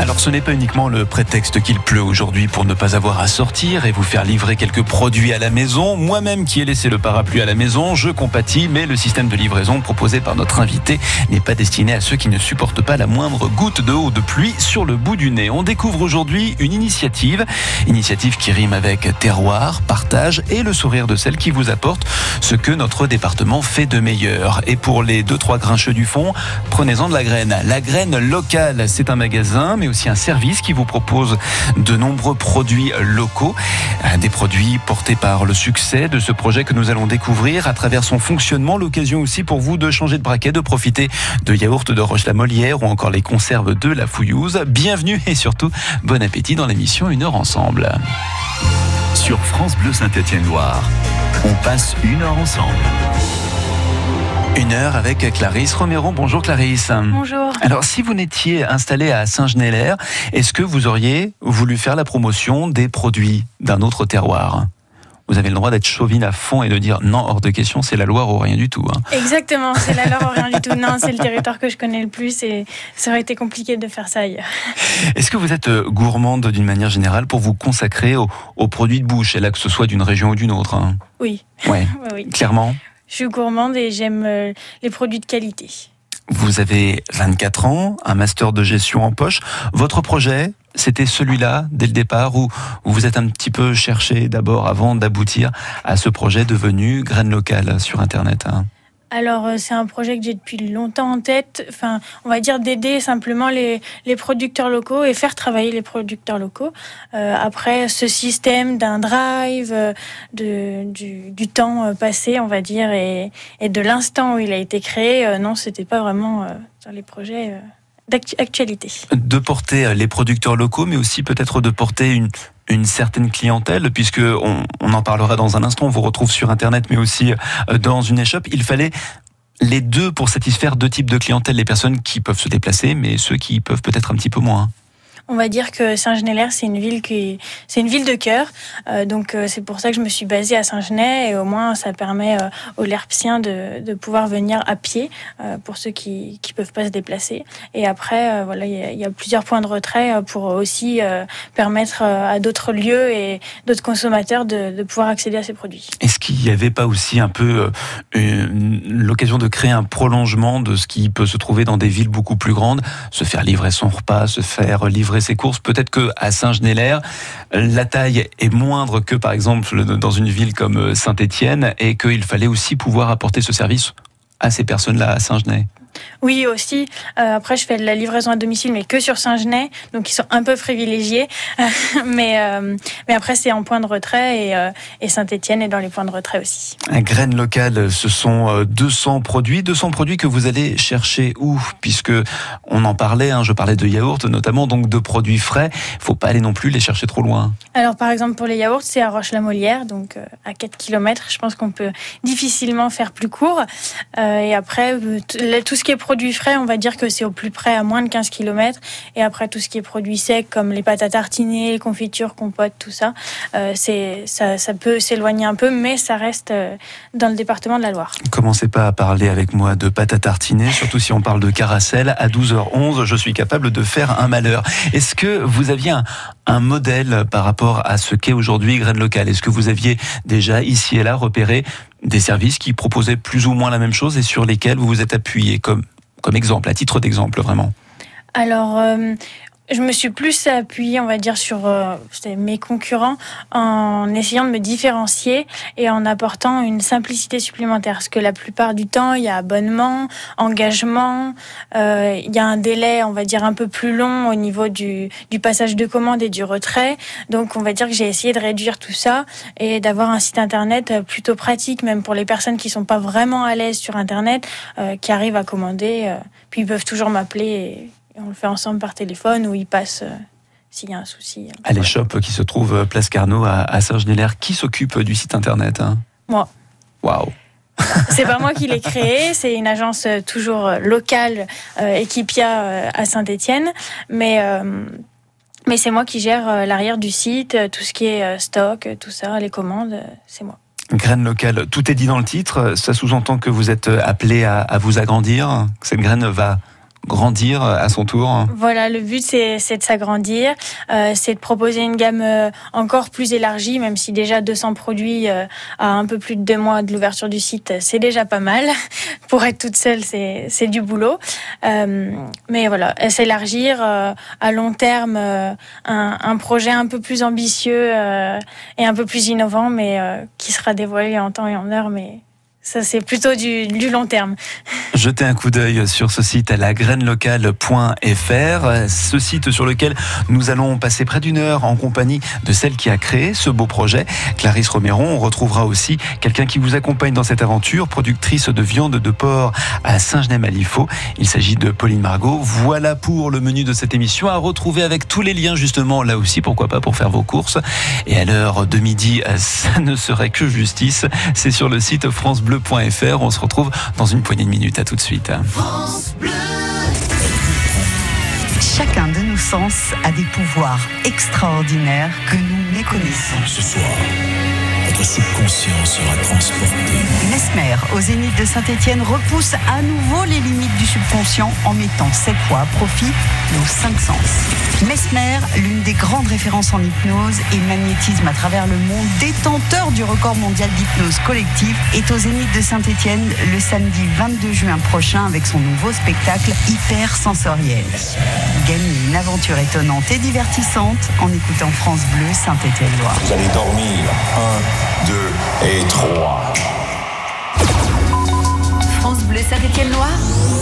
Alors ce n'est pas uniquement le prétexte qu'il pleut aujourd'hui pour ne pas avoir à sortir et vous faire livrer quelques produits à la maison. Moi-même qui ai laissé le parapluie à la maison, je compatis, mais le système de livraison proposé par notre invité n'est pas destiné à ceux qui ne supportent pas la moindre goutte de eau de pluie sur le bout du nez. On découvre aujourd'hui une initiative, initiative qui rime avec terroir, partage et le sourire de celle qui vous apporte ce que notre département fait de meilleur. Et pour les deux trois grincheux du fond, prenez-en de la graine. La graine locale, c'est un magasin mais aussi un service qui vous propose de nombreux produits locaux, des produits portés par le succès de ce projet que nous allons découvrir à travers son fonctionnement. L'occasion aussi pour vous de changer de braquet, de profiter de yaourts de Roche-la-Molière ou encore les conserves de la Fouillouse. Bienvenue et surtout bon appétit dans l'émission Une heure ensemble. Sur France Bleu Saint-Étienne-Loire, on passe une heure ensemble. Une heure avec Clarisse Romero. Bonjour Clarisse. Bonjour. Alors si vous n'étiez installé à Saint-Genélaire, est-ce que vous auriez voulu faire la promotion des produits d'un autre terroir? Vous avez le droit d'être chauvine à fond et de dire non, hors de question, c'est la Loire ou rien du tout. hein. Exactement, c'est la Loire ou rien du tout. Non, c'est le territoire que je connais le plus et ça aurait été compliqué de faire ça ailleurs. Est-ce que vous êtes euh, gourmande d'une manière générale pour vous consacrer aux, aux produits de bouche, et là que ce soit d'une région ou d'une autre hein Oui, Ouais, oui, oui. clairement. Je suis gourmande et j'aime euh, les produits de qualité. Vous avez 24 ans, un master de gestion en poche. Votre projet, c'était celui-là dès le départ où vous êtes un petit peu cherché d'abord avant d'aboutir à ce projet devenu graine locale sur Internet. hein? Alors, euh, c'est un projet que j'ai depuis longtemps en tête. Enfin, on va dire d'aider simplement les, les producteurs locaux et faire travailler les producteurs locaux. Euh, après, ce système d'un drive, euh, du, temps passé, on va dire, et, de l'instant où il a été créé, euh, non, c'était pas vraiment dans les projets d'actualité. De porter les producteurs locaux, mais aussi peut-être de porter une, une certaine clientèle, puisque on, en parlera dans un instant, on vous retrouve sur Internet, mais aussi euh, dans une échoppe. Il fallait les deux pour satisfaire deux types de clientèle, les personnes qui peuvent se déplacer, mais ceux qui peuvent peut-être un petit peu moins. On va dire que Saint-Genélaire, c'est une ville qui, c'est une ville de cœur. Euh, donc euh, c'est pour ça que je me suis basée à Saint-Genès et au moins ça permet euh, aux Lerpsiens de, de pouvoir venir à pied pour ceux qui qui peuvent pas se déplacer. Et après, voilà, il y, a- plusieurs points de retrait pour aussi permettre à d'autres lieux et d'autres consommateurs de, de pouvoir accéder à ces produits. Est-ce qu'il n'y avait pas aussi un peu l'occasion de créer un prolongement de ce qui peut se trouver dans des villes beaucoup plus grandes, se faire livrer son repas, se faire livrer ses courses Peut-être que à Saint-Genélaire, la taille est moindre que par exemple dans une ville comme Saint-Étienne et qu'il fallait aussi pouvoir apporter ce service à ces personnes-là à Saint-Genès. Oui, aussi. Euh, après, je fais de la livraison à domicile, mais que sur Saint-Genès, donc ils sont un peu privilégiés. mais, euh, mais après, c'est en point de retrait et, euh, et Saint-Étienne est dans les points de retrait aussi. Un graine locale, ce sont euh, 200 produits, 200 produits que vous allez chercher où? Puisque on en parlait, hein, je parlais de yaourt notamment, donc de produits frais. Il faut pas aller non plus les chercher trop loin. Alors, par exemple, pour les yaourts, c'est à Roche-la-Molière, donc à 4 km. Je pense qu'on peut difficilement faire plus court. Et après, tout ce qui est produits frais, on va dire que c'est au plus près à moins de 15 km. Et après, tout ce qui est produits secs, comme les pâtes à tartiner, les confitures, compotes, tout ça, euh, ça, peut s'éloigner un peu, mais ça reste euh, dans le département de la Loire. Commencez pas à parler avec moi de pâte à tartiner, surtout si on parle de caracel. À 12h11, je suis capable de faire un malheur. Est-ce que vous aviez un, modèle par rapport à ce qu'est aujourd'hui Graine Locale Est-ce que vous aviez déjà ici et là repéré des services qui proposaient plus ou moins la même chose et sur lesquels vous vous êtes appuyé comme, comme exemple, à titre d'exemple vraiment. Alors, euh, je me suis plus appuyée, on va dire, sur euh, mes concurrents en essayant de me différencier et en apportant une simplicité supplémentaire. Parce que la plupart du temps, il y a abonnement, engagement, euh, il y a un délai, on va dire, un peu plus long au niveau du, du passage de commande et du retrait. Donc, on va dire que j'ai essayé de réduire tout ça et d'avoir un site internet plutôt pratique, même pour les personnes qui sont pas vraiment à l'aise sur internet, euh, qui arrivent à commander. euh, puis ils peuvent toujours m'appeler et, et on le fait ensemble par téléphone ou ils passent euh, s'il y a un souci. À l'échoppe qui se trouve euh, Place Carnot à, à Saint-Genélaire, qui s'occupe du site internet hein? Moi. Waouh C'est pas moi qui l'ai créé, c'est une agence euh, toujours euh, locale, euh, Equipia euh, à Saint-Étienne, mais euh, mais c'est moi qui gère euh, l'arrière du site, euh, tout ce qui est euh, stock, euh, tout ça, les commandes, euh, c'est moi. Graine locale, tout est dit dans le titre. Ça sous-entend que vous êtes appelé à, à vous agrandir. Cette graine va grandir à son tour Voilà, le but c'est de s'agrandir, euh, c'est de proposer une gamme euh, encore plus élargie, même si déjà 200 produits euh, à un peu plus de deux mois de l'ouverture du site, c'est déjà pas mal. Pour être toute seule, c'est du boulot. mais voilà, s'élargir à long terme, un, un, projet un peu plus ambitieux et un peu plus innovant, mais qui sera dévoilé en temps et en heure, mais ça, c'est plutôt du, long terme. Jetez un coup d'œil sur ce site à la ce site sur lequel nous allons passer près d'une heure en compagnie de celle qui a créé ce beau projet, Clarisse Roméron. On retrouvera aussi quelqu'un qui vous accompagne dans cette aventure, productrice de viande de porc à Saint-Genès-Malifaux. Il s'agit de Pauline Margot. Voilà pour le menu de cette émission à retrouver avec tous les liens justement là aussi, pourquoi pas pour faire vos courses. Et à l'heure de midi, ça ne serait que justice. C'est sur le site France Bleu on se retrouve dans une poignée de minutes. À tout de suite. Chacun de nos sens a des pouvoirs extraordinaires que nous méconnaissons. Ce soir votre subconscient sera transporté. Mesmer, au Zénith de Saint-Etienne, repousse à nouveau les limites du subconscient en mettant cette fois à profit nos cinq sens. Mesmer, l'une des grandes références en hypnose et magnétisme à travers le monde, détenteur du record mondial d'hypnose collective, est au Zénith de Saint-Etienne le samedi 22 juin prochain avec son nouveau spectacle hyper sensoriel. Gagnez une aventure étonnante et divertissante en écoutant France Bleu Saint-Étienne-Loire. Vous allez dormir. Un, 2 et 3. France Bleu Saint-Étienne-Loire.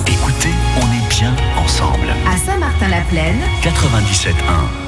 Écoutez, on est bien ensemble. À Saint-Martin-la-Plaine. 97.1.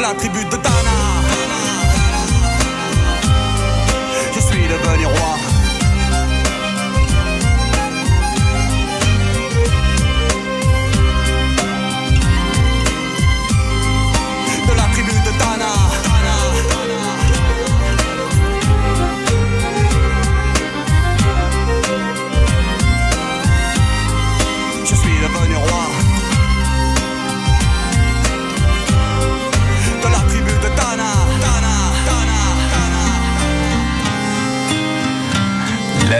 La tribu de Dana.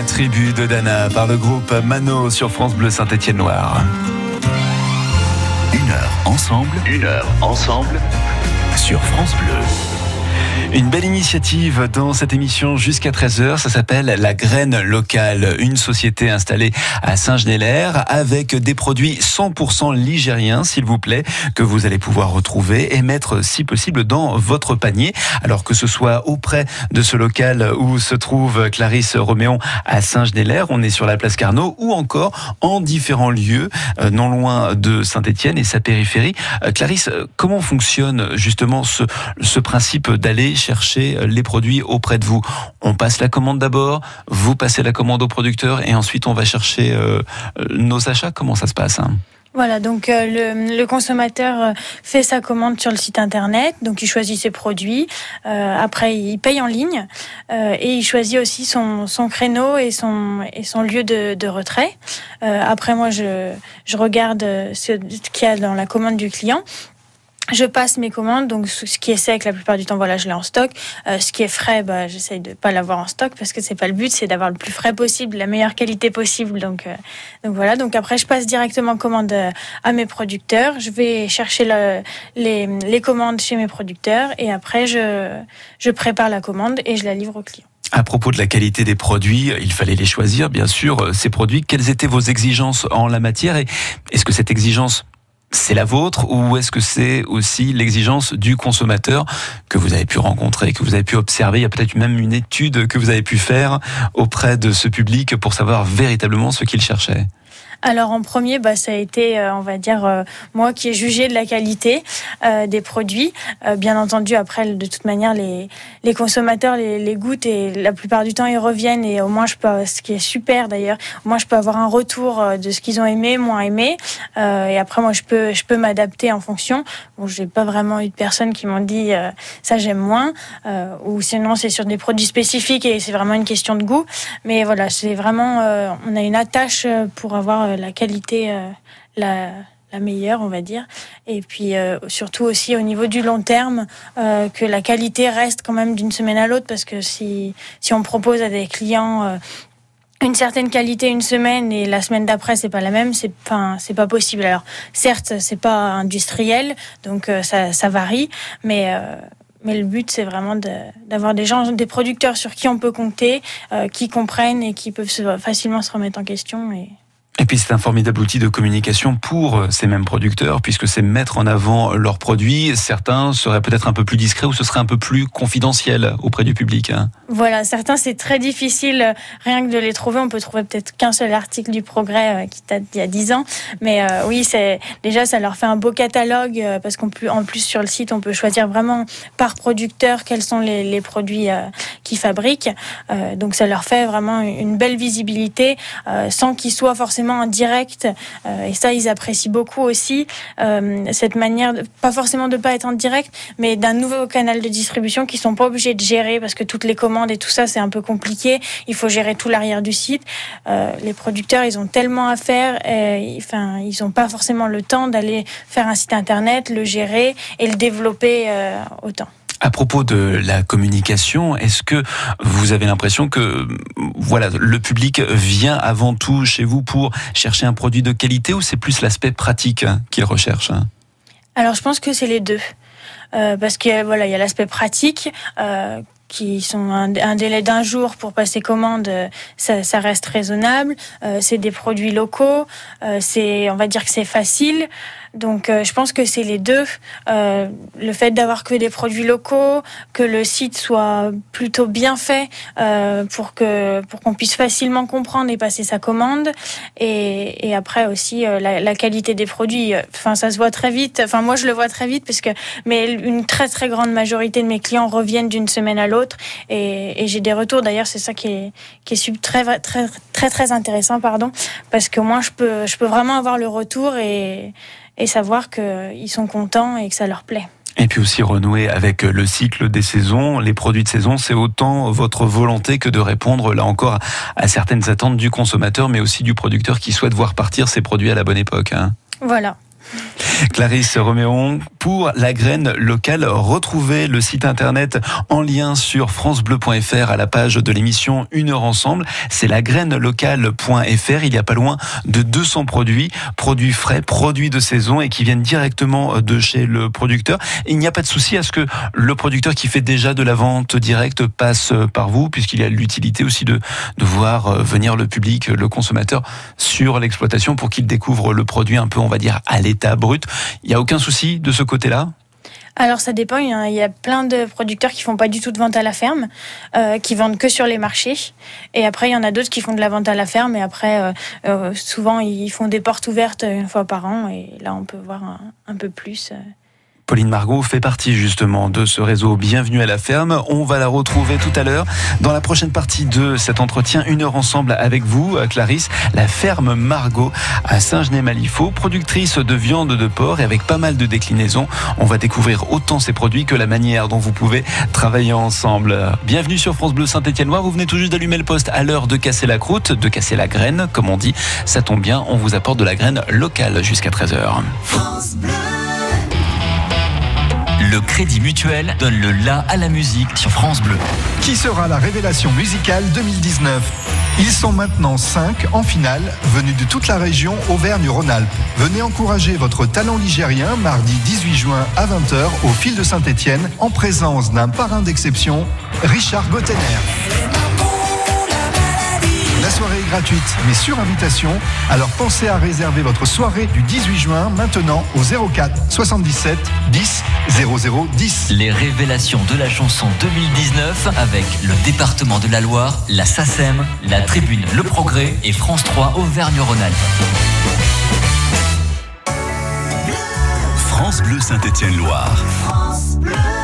La tribu de Dana par le groupe Mano sur France Bleu Saint-Étienne-Noir. Une heure ensemble, une heure ensemble sur France Bleu. Une belle initiative dans cette émission jusqu'à 13h. Ça s'appelle La Graine Locale, une société installée à Saint-Genélaire avec des produits 100% ligériens, s'il vous plaît, que vous allez pouvoir retrouver et mettre, si possible, dans votre panier. Alors que ce soit auprès de ce local où se trouve Clarisse Roméon à Saint-Genélaire, on est sur la place Carnot ou encore en différents lieux, euh, non loin de Saint-Étienne et sa périphérie. Euh, Clarisse, comment fonctionne justement ce principe d'aller chercher les produits auprès de vous. On passe la commande d'abord, vous passez la commande au producteur et ensuite on va chercher euh, nos achats. Comment ça se passe hein? Voilà, donc euh, le, consommateur euh, fait sa commande sur le site internet, donc il choisit ses produits. Euh, après, il paye en ligne euh, et il choisit aussi son, son créneau et son, et son lieu de, retrait. Euh, après, moi, je, je regarde euh, ce qu'il y a dans la commande du client. Je passe mes commandes, donc ce qui est sec, la plupart du temps, voilà, je l'ai en stock. Euh, ce qui est frais, bah, j'essaye de pas l'avoir en stock parce que c'est pas le but, c'est d'avoir le plus frais possible, la meilleure qualité possible. Donc, euh, donc voilà. Donc après, je passe directement commande euh, à mes producteurs. Je vais chercher le, les, les commandes chez mes producteurs et après, je, je prépare la commande et je la livre au client. À propos de la qualité des produits, il fallait les choisir, bien sûr, ces produits. Quelles étaient vos exigences en la matière et est-ce que cette exigence c'est la vôtre ou est-ce que c'est aussi l'exigence du consommateur que vous avez pu rencontrer, que vous avez pu observer? Il y a peut-être même une étude que vous avez pu faire auprès de ce public pour savoir véritablement ce qu'il cherchait. Alors en premier, bah, ça a été, euh, on va dire, euh, moi qui ai jugé de la qualité euh, des produits. Euh, bien entendu, après, de toute manière, les, les consommateurs les, les goûtent et la plupart du temps, ils reviennent et au moins, je peux, ce qui est super d'ailleurs, moins, je peux avoir un retour euh, de ce qu'ils ont aimé, moins aimé. Euh, et après, moi, je peux, je peux m'adapter en fonction. Bon, j'ai pas vraiment eu de personnes qui m'ont dit ça j'aime moins, ou sinon c'est sur des produits spécifiques et c'est vraiment une question de goût. Mais voilà, c'est vraiment, on a une attache pour avoir euh, la qualité euh, la, meilleure, on va dire. Et puis euh, surtout aussi au niveau du long terme, que la qualité reste quand même d'une semaine à l'autre, parce que si, si on propose à des clients une certaine qualité une semaine et la semaine d'après c'est pas la même, c'est enfin c'est pas possible. Alors certes c'est pas industriel, donc ça, varie, mais mais le but, c'est vraiment d'avoir des gens, des producteurs sur qui on peut compter, qui comprennent et qui peuvent facilement se remettre en question. Et puis c'est un formidable outil de communication pour euh, ces mêmes producteurs, puisque c'est mettre en avant leurs produits. Certains seraient peut-être un peu plus discrets ou ce serait un peu plus confidentiel auprès du public. Hein. Voilà, certains c'est très difficile euh, rien que de les trouver. On peut trouver peut-être qu'un seul article du Progrès euh, qui date d'il y a 10 ans. Mais oui, déjà ça leur fait un beau catalogue parce qu'en plus, sur le site on peut choisir vraiment par producteur quels sont les produits qu'ils fabriquent. donc ça leur fait vraiment une belle visibilité sans qu'ils soient forcément en direct. Euh, et ça, ils apprécient beaucoup aussi euh, cette manière, pas forcément de pas être en direct, mais d'un nouveau canal de distribution qui sont pas obligés de gérer parce que toutes les commandes et tout ça, c'est un peu compliqué. Il faut gérer tout l'arrière du site. Euh, les producteurs, ils ont tellement à faire. enfin, ils n'ont pas forcément le temps d'aller faire un site internet, le gérer et le développer autant. À propos de la communication, est-ce que vous avez l'impression que voilà, le public vient avant tout chez vous pour chercher un produit de qualité ou c'est plus l'aspect pratique qu'il recherche Alors je pense que c'est les deux. Euh, parce que voilà, il y a l'aspect pratique. Euh, qui sont un, délai d'un jour pour passer commande, ça, ça reste raisonnable. Euh, c'est des produits locaux, euh, c'est, on va dire que c'est facile. Donc euh, je pense que c'est les deux. Euh, le fait d'avoir que des produits locaux, que le site soit plutôt bien fait euh, pour que pour qu'on puisse facilement comprendre et passer sa commande. Et, et après aussi la, la, qualité des produits. Enfin ça se voit très vite. Enfin moi je le vois très vite parce que mais une très très grande majorité de mes clients reviennent d'une semaine à l'autre et, et j'ai des retours. D'ailleurs c'est ça qui est qui est très très très très intéressant pardon parce que moi je peux je peux vraiment avoir le retour et et savoir qu'ils sont contents et que ça leur plaît. Et puis aussi renouer avec le cycle des saisons. Les produits de saison, c'est autant votre volonté que de répondre, là encore, à certaines attentes du consommateur, mais aussi du producteur qui souhaite voir partir ses produits à la bonne époque. Hein. Voilà. Clarisse Roméon, pour la graine locale, retrouvez le site internet en lien sur francebleu.fr à la page de l'émission Une heure ensemble. C'est la locale.fr. Il y a pas loin de 200 produits, produits frais, produits de saison et qui viennent directement de chez le producteur. il n'y a pas de souci à ce que le producteur qui fait déjà de la vente directe passe par vous, puisqu'il y a l'utilité aussi de, de voir venir le public, le consommateur sur l'exploitation pour qu'il découvre le produit un peu, on va dire, à l'état brut. Il n'y a aucun souci de ce côté-là? Alors ça dépend, il y, a, plein de producteurs qui font pas du tout de vente à la ferme, euh, qui vendent que sur les marchés. Et après il y en a d'autres qui font de la vente à la ferme. Et après euh, euh, souvent ils font des portes ouvertes une fois par an. Et là on peut voir un, peu plus. Pauline Margot fait partie justement de ce réseau Bienvenue à la ferme. On va la retrouver tout à l'heure dans la prochaine partie de cet entretien. Une heure ensemble avec vous, Clarisse, la ferme Margot à Saint-Genès-Malifaux, productrice de viande de porc et avec pas mal de déclinaisons. On va découvrir autant ces produits que la manière dont vous pouvez travailler ensemble. Bienvenue sur France Bleu Saint-Étienne-Loire. Vous venez tout juste d'allumer le poste à l'heure de casser la croûte, de casser la graine, comme on dit. Ça tombe bien, on vous apporte de la graine locale jusqu'à 13h. France Bleu. Le Crédit Mutuel donne le la à la musique sur France Bleu. Qui sera la révélation musicale 2019 Ils sont maintenant 5 en finale, venus de toute la région Auvergne-Rhône-Alpes. Venez encourager votre talent ligérien mardi 18 juin à 20h au fil de Saint-Étienne en présence d'un parrain d'exception, Richard Gottener. La soirée est gratuite, mais sur invitation. Alors pensez à réserver votre soirée du 18 juin maintenant au 04 77 10 00 10. Les révélations de la chanson 2019 avec le département de la Loire, la SACEM, la Tribune Le Progrès et France 3 Auvergne-Rhône-Alpes. France Bleu Saint-Étienne-Loire. France Bleu.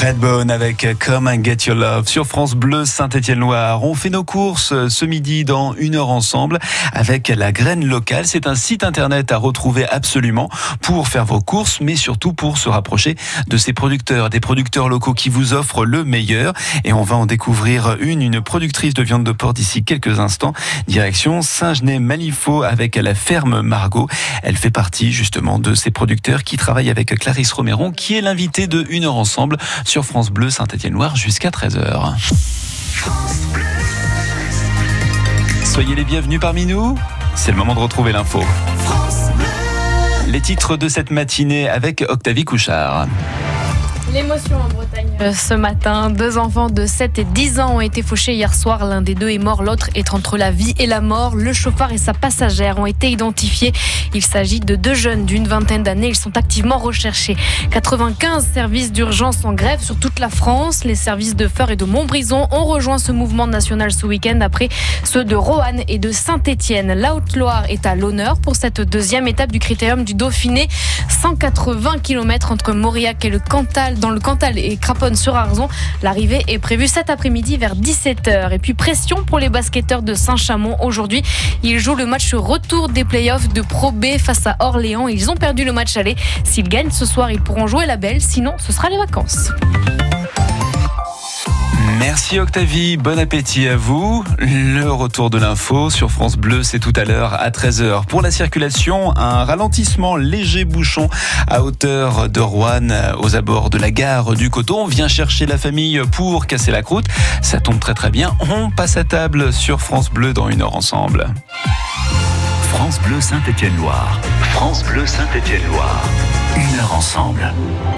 Redbone avec Come and Get Your Love sur France Bleu Saint-Étienne-Loire. On fait nos courses ce midi dans une heure ensemble avec la graine locale. C'est un site internet à retrouver absolument pour faire vos courses, mais surtout pour se rapprocher de ces producteurs, des producteurs locaux qui vous offrent le meilleur. Et on va en découvrir une, une productrice de viande de porc d'ici quelques instants. Direction Saint-Genès-Malifaux avec la ferme Margot. Elle fait partie justement de ces producteurs qui travaillent avec Clarisse Roméron, qui est l'invitée de Une heure ensemble sur France Bleu Saint-Étienne-Loire jusqu'à 13h. Soyez les bienvenus parmi nous. C'est le moment de retrouver l'info. Les titres de cette matinée avec Octavie Couchard. L'émotion en Bretagne. Euh, Ce matin, deux enfants de 7 et 10 ans ont été fauchés hier soir. L'un des deux est mort, l'autre est entre la vie et la mort. Le chauffeur et sa passagère ont été identifiés. Il s'agit de deux jeunes d'une vingtaine d'années. Ils sont activement recherchés. 95 services d'urgence en grève sur toute la France. Les services de Feur et de Montbrison ont rejoint ce mouvement national ce week-end après ceux de Roanne et de Saint-Étienne. La Haute-Loire est à l'honneur pour cette deuxième étape du critérium du Dauphiné. 180 km entre Mauriac et le Cantal dans le Cantal et Craponne sur Arzon. L'arrivée est prévue cet après-midi vers 17h. Et puis pression pour les basketteurs de Saint-Chamond aujourd'hui. Ils jouent le match retour des playoffs de Pro B face à Orléans. Ils ont perdu le match aller. S'ils gagnent ce soir, ils pourront jouer la belle. Sinon, ce sera les vacances. Merci Octavie, bon appétit à vous. Le retour de l'info sur France Bleu, c'est tout à l'heure à 13h. Pour la circulation, un ralentissement léger bouchon à hauteur de Rouen aux abords de la gare du Coton. On vient chercher la famille pour casser la croûte. Ça tombe très très bien. On passe à table sur France Bleu dans une heure ensemble. France Bleu Saint-Étienne-Loire. France Bleu Saint-Étienne-Loire. Une heure ensemble.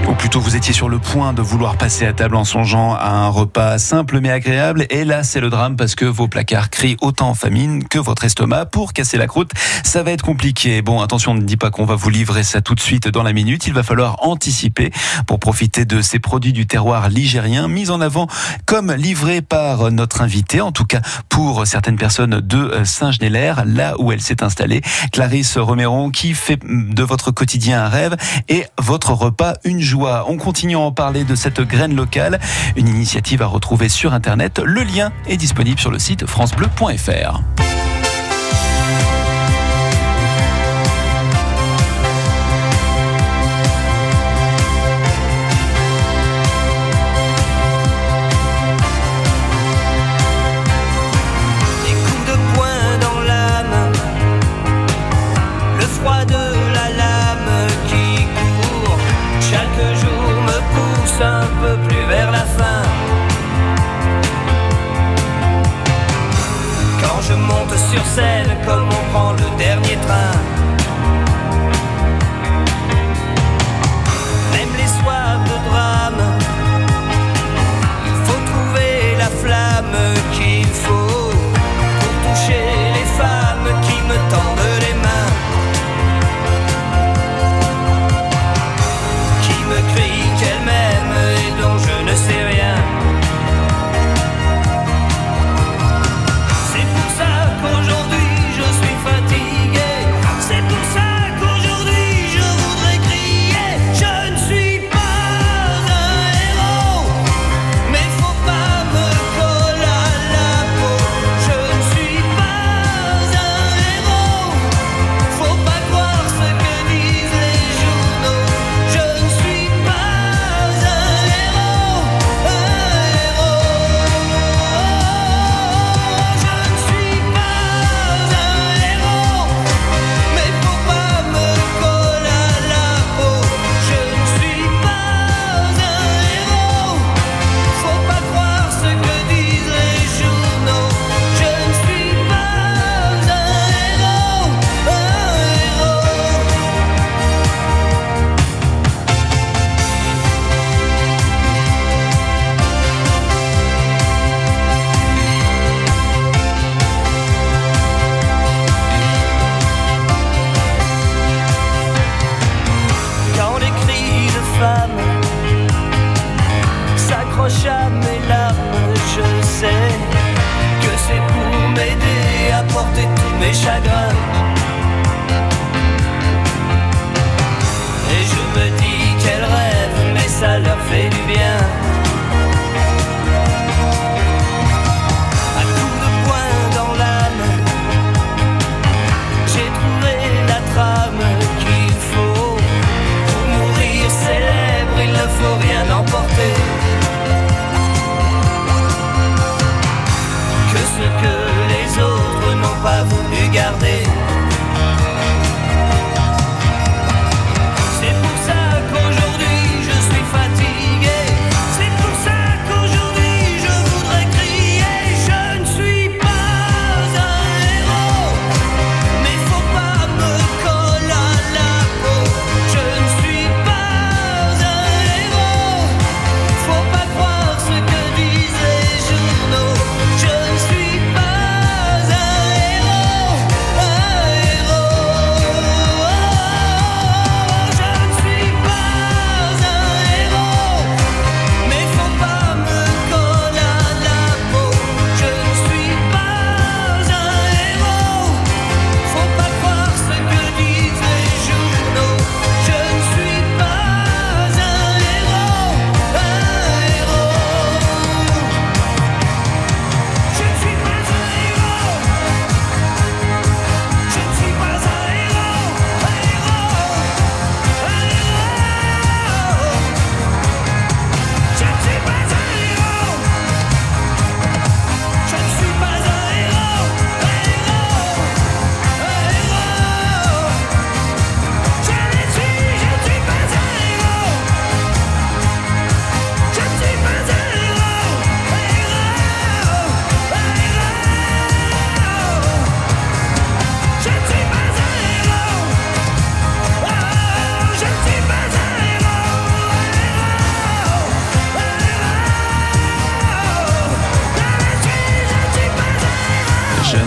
Ou plutôt vous étiez sur le point de vouloir passer à table en songeant à un repas simple mais agréable. Et là, c'est le drame parce que vos placards crient autant famine que votre estomac. Pour casser la croûte, ça va être compliqué. Bon, attention, ne dit pas qu'on va vous livrer ça tout de suite dans la minute. Il va falloir anticiper pour profiter de ces produits du terroir ligérien mis en avant comme livrés par notre invité. En tout cas, pour certaines personnes de Saint-Genélaire, là où elle s'est installée. Clarisse Roméron qui fait de votre quotidien un rêve et votre repas une joie. On continue à en parler de cette graine locale, une initiative à retrouver sur Internet. Le lien est disponible sur le site francebleu.fr.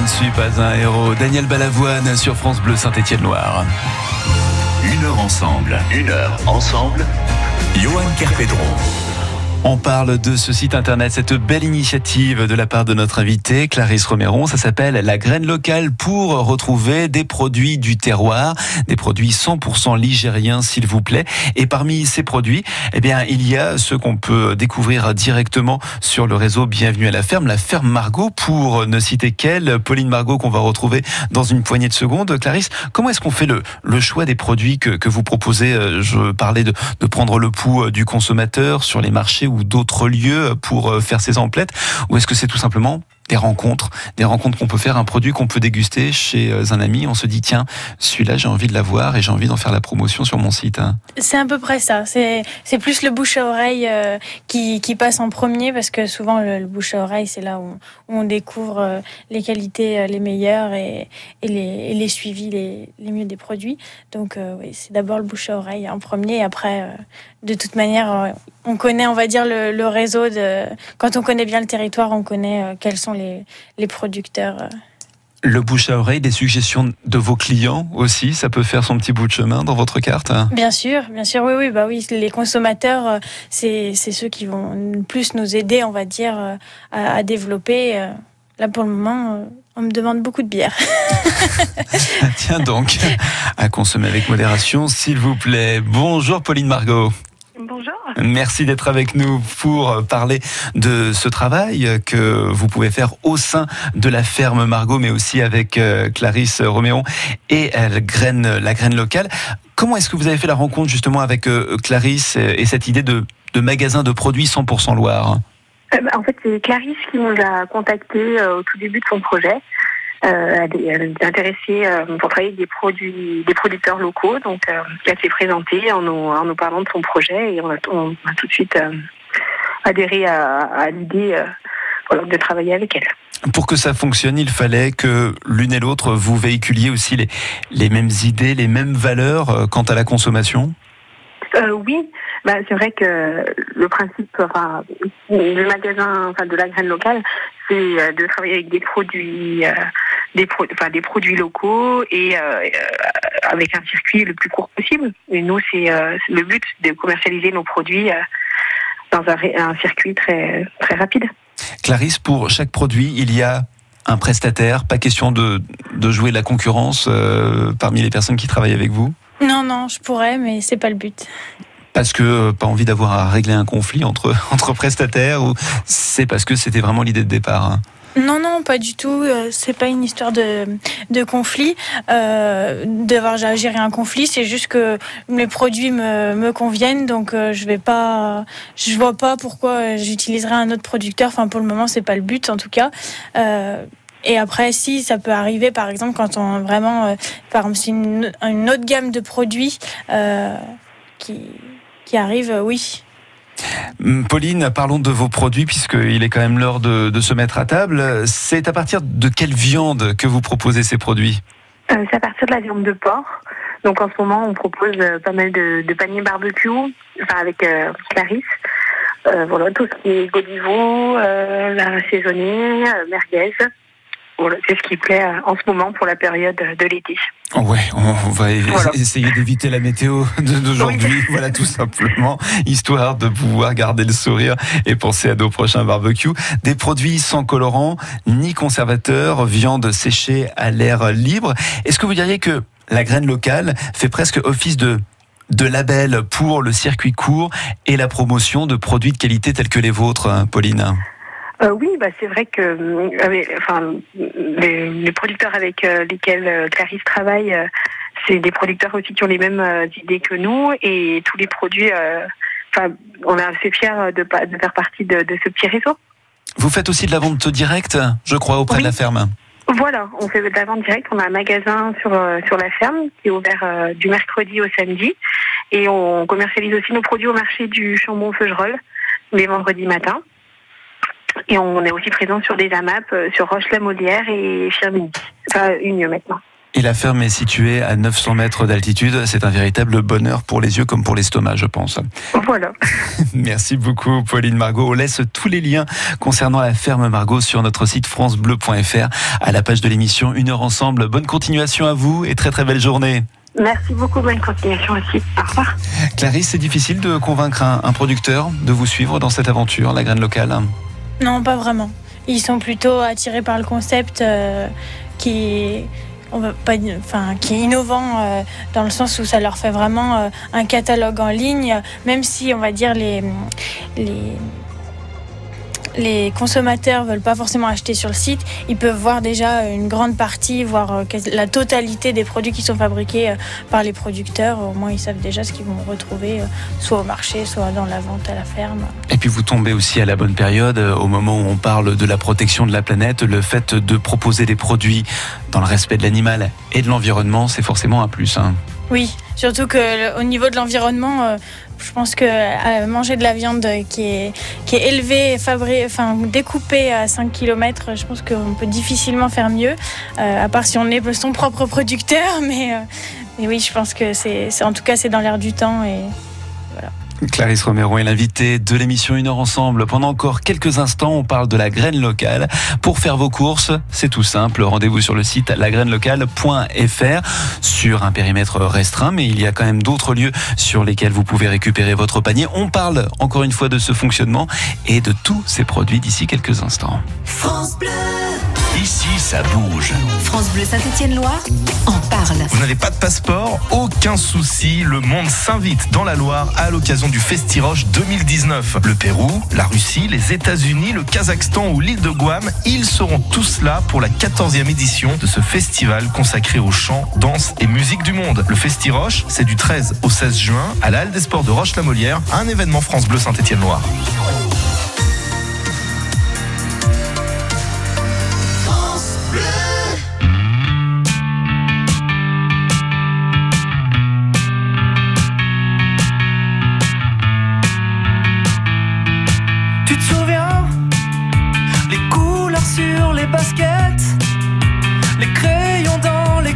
suis pas un héros. Daniel Balavoine sur France Bleu Saint-Étienne-Loire. Une heure ensemble. Une heure ensemble. Johan Kerpedron. On parle de ce site internet, cette belle initiative de la part de notre invité Clarisse Roméron. Ça s'appelle La Graine Locale pour retrouver des produits du terroir, des produits 100% ligériens, s'il vous plaît. Et parmi ces produits, eh bien, il y a ceux qu'on peut découvrir directement sur le réseau Bienvenue à la ferme, la ferme Margot, pour ne citer qu'elle, Pauline Margot, qu'on va retrouver dans une poignée de secondes. Clarisse, comment est-ce qu'on fait le, choix des produits que, vous proposez? Euh, Je parlais de, de prendre le pouls euh, du consommateur sur les marchés d'autres lieux pour euh, faire ces emplettes Ou est-ce que c'est tout simplement des rencontres, des rencontres qu'on peut faire, un produit qu'on peut déguster chez euh, un ami, on se dit tiens, celui-là j'ai envie de l'avoir et j'ai envie d'en faire la promotion sur mon site. hein. C'est à peu près ça. C'est plus le bouche à oreille euh, qui, qui passe en premier parce que souvent le, bouche à oreille c'est là où, on découvre les qualités les meilleures et, et, les, les suivis les, les mieux des produits. Donc oui, c'est d'abord le bouche à oreille en premier et après de toute manière on connaît on va dire le, le réseau de quand on connaît bien le territoire on connaît euh, quels sont les, les producteurs. euh. Le bouche à oreille, des suggestions de vos clients aussi, ça peut faire son petit bout de chemin dans votre carte. hein? Bien sûr, bien sûr, oui, oui, bah oui, les consommateurs, euh, c'est ceux qui vont plus nous aider, on va dire, à, à développer. Là, pour le moment, on me demande beaucoup de bière. Tiens donc, à consommer avec modération, s'il vous plaît. Bonjour Pauline Margot. Bonjour. Merci d'être avec nous pour parler de ce travail que vous pouvez faire au sein de la ferme Margot, mais aussi avec euh, Clarisse Roméon et euh, la graine, la graine locale. Comment est-ce que vous avez fait la rencontre justement avec euh, Clarisse et cette idée de, de magasin de produits 100% Loire? Bah, en fait, c'est Clarisse qui nous a contactés au tout début de son projet. Euh, est intéressée euh, pour travailler avec des produits, des producteurs locaux. Donc, euh, elle s'est présentée en nous, en nous parlant de son projet et on a, tout de suite adhéré à, à l'idée de travailler avec elle. Pour que ça fonctionne, il fallait que l'une et l'autre vous véhiculiez aussi les, les mêmes idées, les mêmes valeurs quant à la consommation? Euh, oui, bah, c'est vrai que le principe enfin, magasin, enfin, de la graine locale, c'est euh, de travailler avec des produits, euh, des, pro- enfin, des produits locaux et euh, avec un circuit le plus court possible. Et nous, c'est le but de commercialiser nos produits dans un, un circuit très, très rapide. Clarisse, pour chaque produit, il y a un prestataire, pas question de, de jouer la concurrence parmi les personnes qui travaillent avec vous? Non, non, je pourrais, mais c'est pas le but. parce que euh, pas envie d'avoir à régler un conflit entre, entre prestataires ou c'est parce que c'était vraiment l'idée de départ hein? Non, non, pas du tout. euh, C'est pas une histoire de, de conflit, euh, d'avoir à gérer un conflit. C'est juste que mes produits me, me conviennent, donc euh, je vais pas, je vois pas pourquoi j'utiliserais un autre producteur. Enfin, pour le moment, c'est pas le but, en tout cas. Et après, si ça peut arriver, par exemple, quand on vraiment, euh, par exemple, c'est une, une autre gamme de produits euh, qui, qui arrive, euh, oui. Hum, Pauline, parlons de vos produits puisqu'il est quand même l'heure de, de se mettre à table. C'est à partir de quelle viande que vous proposez ces produits? Euh, c'est à partir de la viande de porc. Donc en ce moment, on propose pas mal de, de paniers barbecue, enfin avec euh, Clarisse. Euh, voilà, tout ce qui est godiveau, euh, la euh, merguez. Voilà, c'est ce qui plaît euh, en ce moment pour la période de l'été. Ouais, on va Voilà. essayer d'éviter la météo d'aujourd'hui, voilà tout simplement, histoire de pouvoir garder le sourire et penser à nos prochains barbecues. Des produits sans colorant ni conservateur, viande séchée à l'air libre. Est-ce que vous diriez que la graine locale fait presque office de de label pour le circuit court et la promotion de produits de qualité tels que les vôtres, hein, Pauline? Euh, oui, bah, c'est vrai que euh, enfin, les, les producteurs avec euh, lesquels Clarisse travaille, c'est des producteurs aussi qui ont les mêmes idées que nous et tous les produits. Enfin, on est assez fiers de, de faire partie de, de ce petit réseau. Vous faites aussi de la vente directe, je crois, auprès de la ferme. Voilà, on fait de la vente directe. On a un magasin sur, sur la ferme qui est ouvert du mercredi au samedi. Et on commercialise aussi nos produits au marché du Chambon-Feugerolles les vendredis matins. Et on est aussi présent sur des AMAP, euh, sur Roche-la-Molière et Firminy. Enfin, une maintenant. Et la ferme est située à 900 mètres d'altitude. C'est un véritable bonheur pour les yeux comme pour l'estomac, je pense. Voilà. Merci beaucoup, Pauline Margot. On laisse tous les liens concernant la ferme Margot sur notre site francebleu.fr à la page de l'émission Une heure ensemble. Bonne continuation à vous et très très belle journée. Merci beaucoup, bonne continuation aussi. Au revoir. Clarisse, c'est difficile de convaincre un, un producteur de vous suivre dans cette aventure, la graine locale. Non, pas vraiment. Ils sont plutôt attirés par le concept euh, qui, pas, enfin, qui est innovant euh, dans le sens où ça leur fait vraiment euh, un catalogue en ligne, même si on va dire les, les, les consommateurs veulent pas forcément acheter sur le site, ils peuvent voir déjà une grande partie, voire euh, la totalité des produits qui sont fabriqués euh, par les producteurs. Au moins, ils savent déjà ce qu'ils vont retrouver, euh, soit au marché, soit dans la vente à la ferme. Et puis vous tombez aussi à la bonne période, au moment où on parle de la protection de la planète, le fait de proposer des produits dans le respect de l'animal et de l'environnement, c'est forcément un plus. hein. Oui, surtout que le- au niveau de l'environnement, euh, je pense que euh, manger de la viande qui est, qui est élevée, enfin, découpée à 5 km, je pense qu'on peut difficilement faire mieux, euh, à part si on est son propre producteur. Mais, mais oui, je pense que c'est- en tout cas, c'est dans l'air du temps. Et Clarisse Romero est l'invitée de l'émission Une heure ensemble. Pendant encore quelques instants, on parle de la graine locale. Pour faire vos courses, c'est tout simple. Rendez-vous sur le site lagraineLocale.fr sur un périmètre restreint, mais il y a quand même d'autres lieux sur lesquels vous pouvez récupérer votre panier. On parle encore une fois de ce fonctionnement et de tous ces produits d'ici quelques instants. France Bleu. Ici, ça bouge. France Bleu Saint-Étienne-Loire en parle. Vous n'avez pas de passeport? Aucun souci, le monde s'invite dans la Loire à l'occasion du Festiroche 2019. Le Pérou, la Russie, les États-Unis, le Kazakhstan ou l'île de Guam, ils seront tous là pour la 14e édition de ce festival consacré aux chants, danse et musique du monde. Le Festiroche, c'est du 13 au 16 juin à la Halle des Sports de Roche-la-Molière, un événement France Bleu Saint-Étienne-Loire.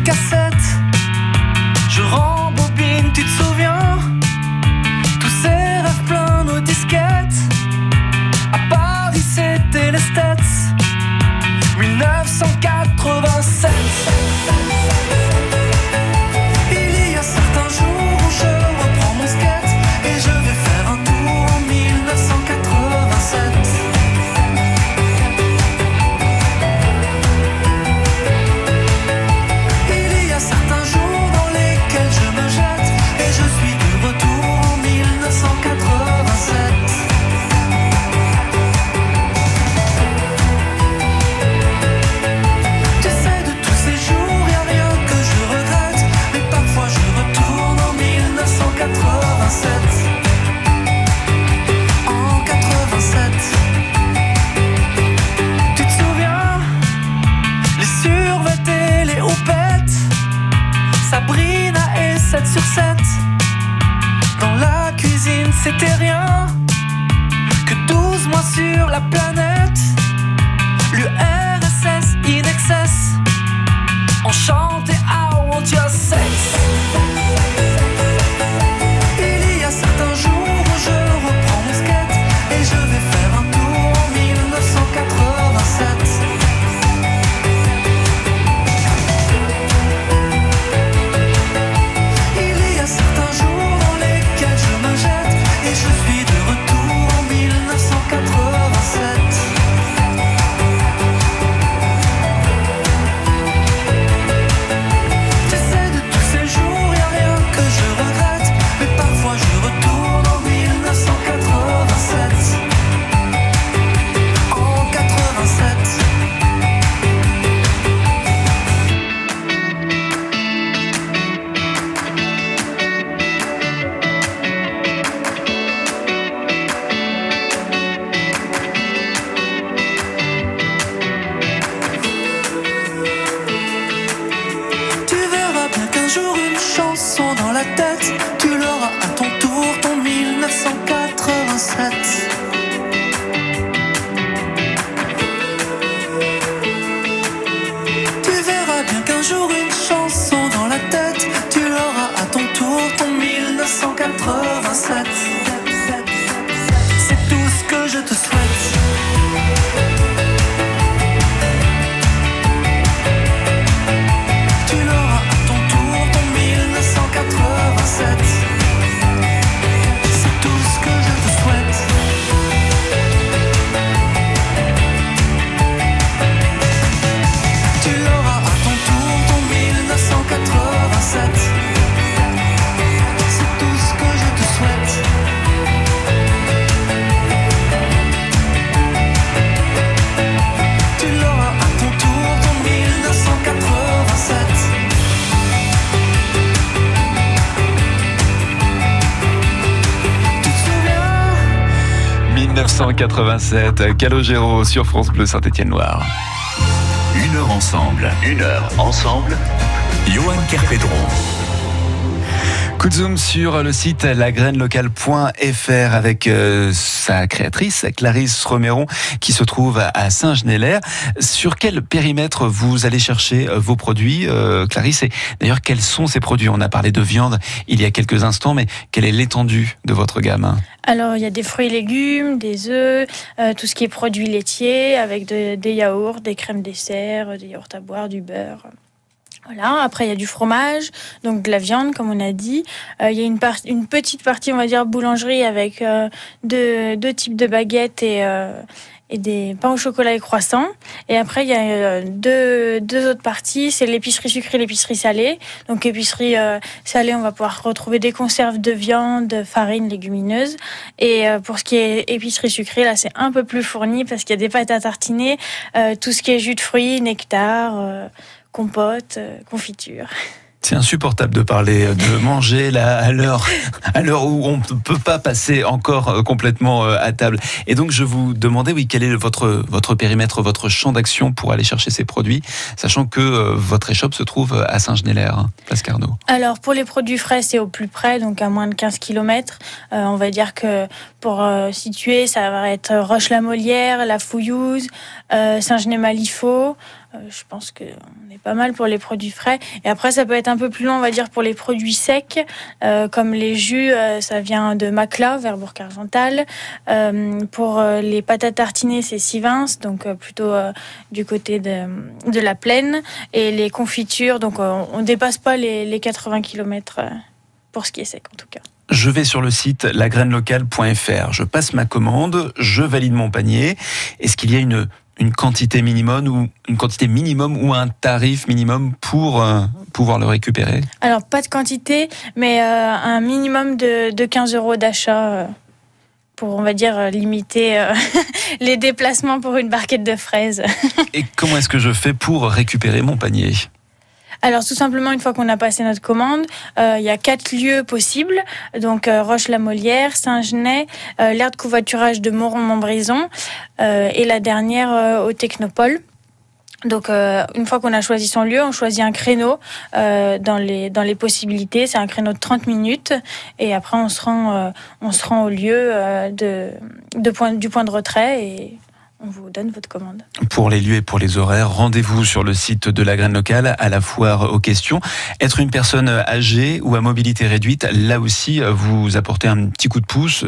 Cassettes Je rembobine, tu te souviens? 1987. Calogero sur France Bleu Saint-Étienne-Loire. Une heure ensemble, une heure ensemble. Johan Kerpedron. Coup de zoom sur le site lagrainelocale.fr avec euh, sa créatrice Clarisse Romeron qui se trouve à Saint-Genélaire. Sur quel périmètre vous allez chercher euh, vos produits, euh, Clarisse? Et d'ailleurs, quels sont ces produits? On a parlé de viande il y a quelques instants, mais quelle est l'étendue de votre gamme? Alors, il y a des fruits et légumes, des œufs, tout ce qui est produits laitiers, avec de- des yaourts, des crèmes dessert, des yaourts à boire, du beurre. Voilà, après il y a du fromage, donc de la viande comme on a dit. Euh, il y a une, une petite partie, on va dire, boulangerie avec euh, deux, deux types de baguettes et, euh, et des pains au chocolat et croissants. Et après il y a euh, deux, deux autres parties, c'est l'épicerie sucrée l'épicerie salée. Donc épicerie euh, salée, on va pouvoir retrouver des conserves de viande, farine, légumineuses. Et euh, pour ce qui est épicerie sucrée, là c'est un peu plus fourni parce qu'il y a des pâtes à tartiner, tout ce qui est jus de fruits, nectar. Euh, compote, euh, confiture. C'est insupportable de parler de manger là à l'heure à l'heure où on ne peut pas passer encore euh, complètement euh, à table. Et donc je vous demandais oui quel est votre votre périmètre, votre champ d'action pour aller chercher ces produits, sachant que euh, votre échoppe se trouve à Saint-Genélaire, hein, Place Carnot. Alors pour les produits frais, c'est au plus près, donc à moins de 15 km. on va dire que pour euh, situer, ça va être Roche-la-Molière, La Fouillouse, euh, Saint-Gené-Malifaux. Euh, je pense qu'on est pas mal pour les produits frais. Et après, ça peut être un peu plus long, on va dire, pour les produits secs, euh, comme les jus, euh, ça vient de Macla, vers Bourg-Argental. Euh, pour euh, les pâtes à tartiner, c'est Sivins, donc euh, plutôt euh, du côté de, la plaine. Et les confitures, donc euh, on dépasse pas les, les 80 km pour ce qui est sec, en tout cas. Je vais sur le site lagrainelocale.fr, je passe ma commande, je valide mon panier. Est-ce qu'il y a une une quantité minimum ou une quantité minimum ou un tarif minimum pour euh, pouvoir le récupérer Alors pas de quantité, mais euh, un minimum de, de 15 euros d'achat euh, pour, on va dire, limiter les déplacements pour une barquette de fraises. Et comment est-ce que je fais pour récupérer mon panier? Alors tout simplement, une fois qu'on a passé notre commande, euh, il y a quatre lieux possibles. Donc euh, Roche-la-Molière, Saint-Genet, euh, l'aire de covoiturage de Moron-Montbrison euh, et la dernière euh, au Technopole. Donc, euh, une fois qu'on a choisi son lieu, on choisit un créneau euh, dans, les, dans les possibilités. C'est un créneau de 30 minutes. Et après, on se rend, euh, on se rend au lieu euh, de, de point, du point de retrait et on vous donne votre commande. Pour les lieux et pour les horaires, rendez-vous sur le site de la graine locale à la foire aux questions. Être une personne âgée ou à mobilité réduite, là aussi, vous apportez un petit coup de pouce.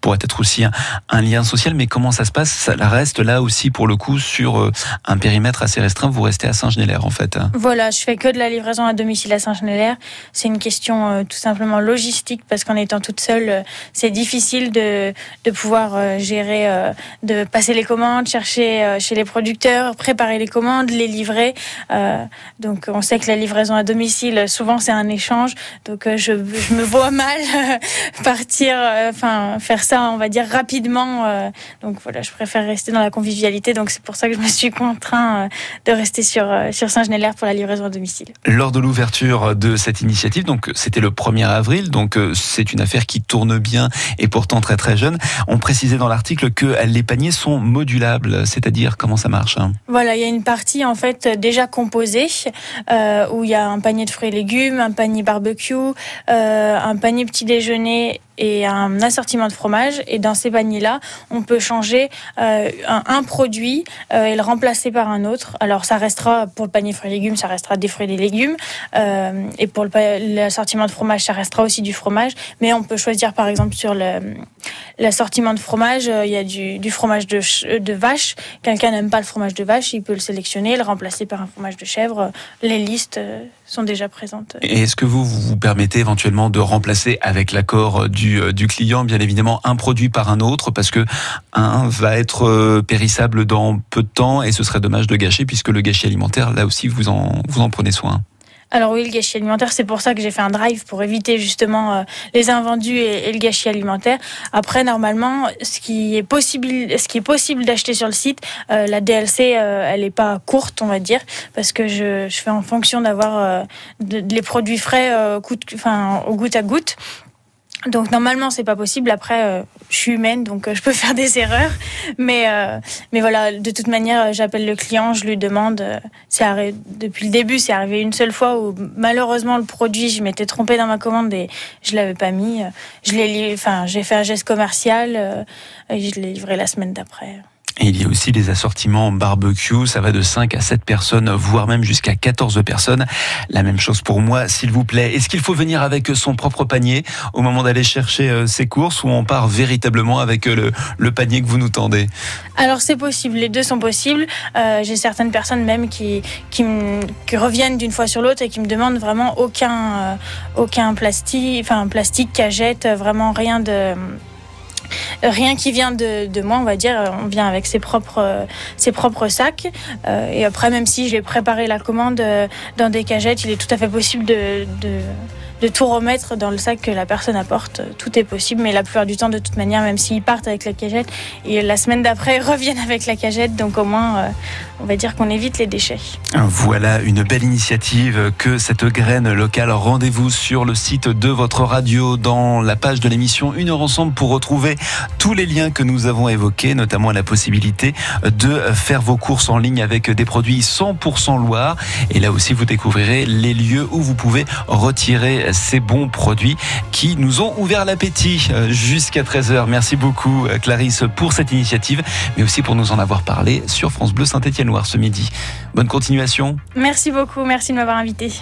Pourrait être aussi un, lien social, mais comment ça se passe? Ça reste là aussi pour le coup sur euh, un périmètre assez restreint. Vous restez à Saint-Genélaire en fait. hein. Voilà, je fais que de la livraison à domicile à Saint-Genélaire. C'est une question euh, tout simplement logistique parce qu'en étant toute seule, euh, c'est difficile de, de pouvoir gérer, de passer les commandes, chercher chez les producteurs, préparer les commandes, les livrer. Donc on sait que la livraison à domicile, souvent c'est un échange. Donc je, me vois mal partir, enfin faire ça, on va dire rapidement. euh. donc voilà, je préfère rester dans la convivialité. Donc c'est pour ça que je me suis contraint euh, de rester sur, euh, sur Saint-Genélaire pour la livraison à domicile. Lors de l'ouverture de cette initiative, donc c'était le 1er avril, donc c'est une affaire qui tourne bien et pourtant très très jeune. On précisait dans l'article que les paniers sont modulables, c'est-à-dire comment ça marche hein Voilà, il y a une partie en fait déjà composée euh, où il y a un panier de fruits et légumes, un panier barbecue, euh, un panier petit déjeuner et un assortiment de fromage. Et dans ces paniers-là, on peut changer euh, un, produit euh, et le remplacer par un autre. Alors ça restera pour le panier fruits et légumes, ça restera des fruits et des légumes. Euh, et pour l'assortiment de fromage, ça restera aussi du fromage. Mais on peut choisir par exemple sur l'assortiment de fromage, il y a du, fromage de, vache. Quelqu'un n'aime pas le fromage de vache, il peut le sélectionner, le remplacer par un fromage de chèvre. Les listes sont déjà présentes. Et est-ce que vous vous permettez éventuellement de remplacer avec l'accord du, du, client, bien évidemment, un produit par un autre, parce que un va être euh, périssable dans peu de temps et ce serait dommage de gâcher, puisque le gâchis alimentaire, là aussi, vous en, vous en prenez soin. Alors oui, le gâchis alimentaire, c'est pour ça que j'ai fait un drive pour éviter justement euh, les invendus et, le gâchis alimentaire. Après, normalement, ce qui est possible, ce qui est possible d'acheter sur le site, euh, la DLC, elle est pas courte, on va dire, parce que je, je fais en fonction d'avoir les produits frais, au goutte à goutte. Donc normalement c'est pas possible. Après, euh, je suis humaine, donc euh, je peux faire des erreurs. Mais euh, mais voilà, de toute manière, j'appelle le client, je lui demande. euh, c'est arri- depuis le début, c'est arrivé une seule fois où malheureusement le produit, je m'étais trompée dans ma commande et je l'avais pas mis. Euh, Je l'ai, enfin, j'ai fait un geste commercial euh, et je l'ai livré la semaine d'après. Et il y a aussi les assortiments barbecue, ça va de 5 à 7 personnes, voire même jusqu'à 14 personnes. La même chose pour moi, s'il vous plaît. Est-ce qu'il faut venir avec son propre panier au moment d'aller chercher euh, ses courses ou on part véritablement avec euh, le, panier que vous nous tendez? Alors c'est possible, les deux sont possibles. Euh, j'ai certaines personnes même qui, qui, reviennent d'une fois sur l'autre et qui me demandent vraiment aucun, aucun plastique, enfin plastique, cagette, vraiment rien de rien qui vient de, moi, on va dire. On vient avec ses propres, sacs. Euh, et après, même si j'ai préparé la commande euh, dans des cagettes, il est tout à fait possible de, de tout remettre dans le sac que la personne apporte. Tout est possible, mais la plupart du temps, de toute manière, même s'ils partent avec la cagette, et la semaine d'après, ils reviennent avec la cagette. Donc au moins, euh, on va dire qu'on évite les déchets. Voilà une belle initiative que cette graine locale. Rendez-vous sur le site de votre radio dans la page de l'émission Une heure ensemble pour retrouver tous les liens que nous avons évoqués, notamment la possibilité de faire vos courses en ligne avec des produits 100% Loire. Et là aussi, vous découvrirez les lieux où vous pouvez retirer ces bons produits qui nous ont ouvert l'appétit euh, jusqu'à 13h. Merci beaucoup euh, Clarisse pour cette initiative, mais aussi pour nous en avoir parlé sur France Bleu Saint-Étienne-Loire ce midi. Bonne continuation. Merci beaucoup, merci de m'avoir invité.